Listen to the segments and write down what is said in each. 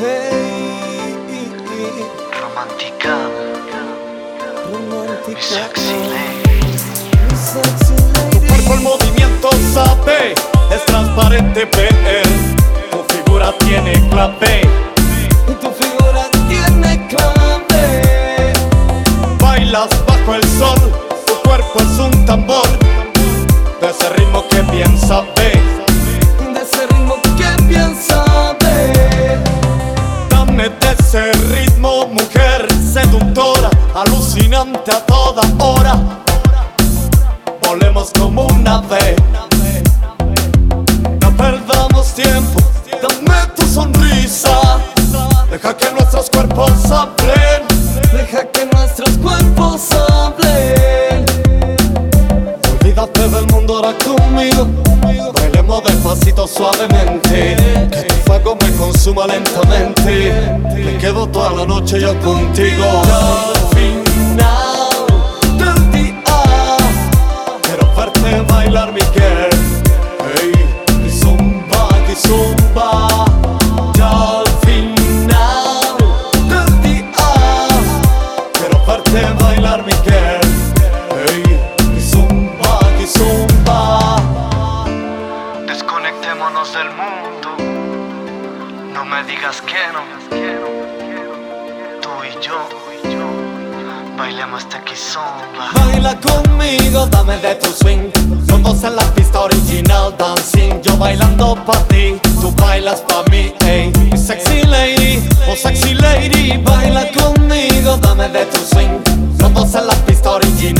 Hey, Romántica, mi romántica, sexy lady. mi sexy lady. cuerpo el movimiento sabe, es transparente ver. Tu figura tiene clave, Y tu figura tiene clave. bailas bajo el sol. Tu cuerpo es un tambor, de ese ritmo que bien sabe. Ese ritmo, mujer seductora, alucinante a toda hora. Volemos como una ave. No perdamos tiempo, dame tu sonrisa. Deja que nuestros cuerpos hablen. Deja que nuestros cuerpos hablen. Olvídate del mundo ahora conmigo. Bailemos despacito, suavemente. Fuego me consuma lentamente. Me quedo toda la noche yo contigo. Me digas que no. Tú y yo, bailemos este kizomba. Baila conmigo, dame de tu swing. Los dos en la pista original dancing. Yo bailando pa' ti, tú bailas pa' mí, ey. Sexy lady, oh sexy lady, baila conmigo, dame de tu swing. Los dos en la pista original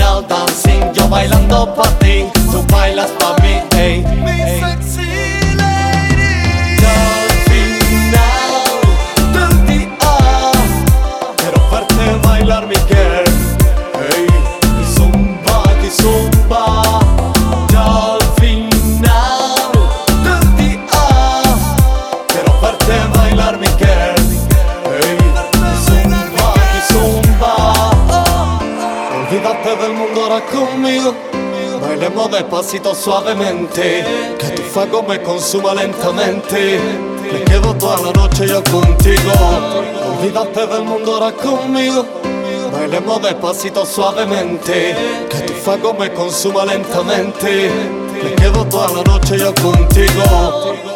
Olvídate del mundo ahora conmigo. Bailemos despacito suavemente. Que tu fuego me consuma lentamente. Me quedo toda la noche yo contigo. Olvídate del mundo ahora conmigo. Bailemos despacito suavemente. Que tu fuego me consuma lentamente. Me quedo toda la noche yo contigo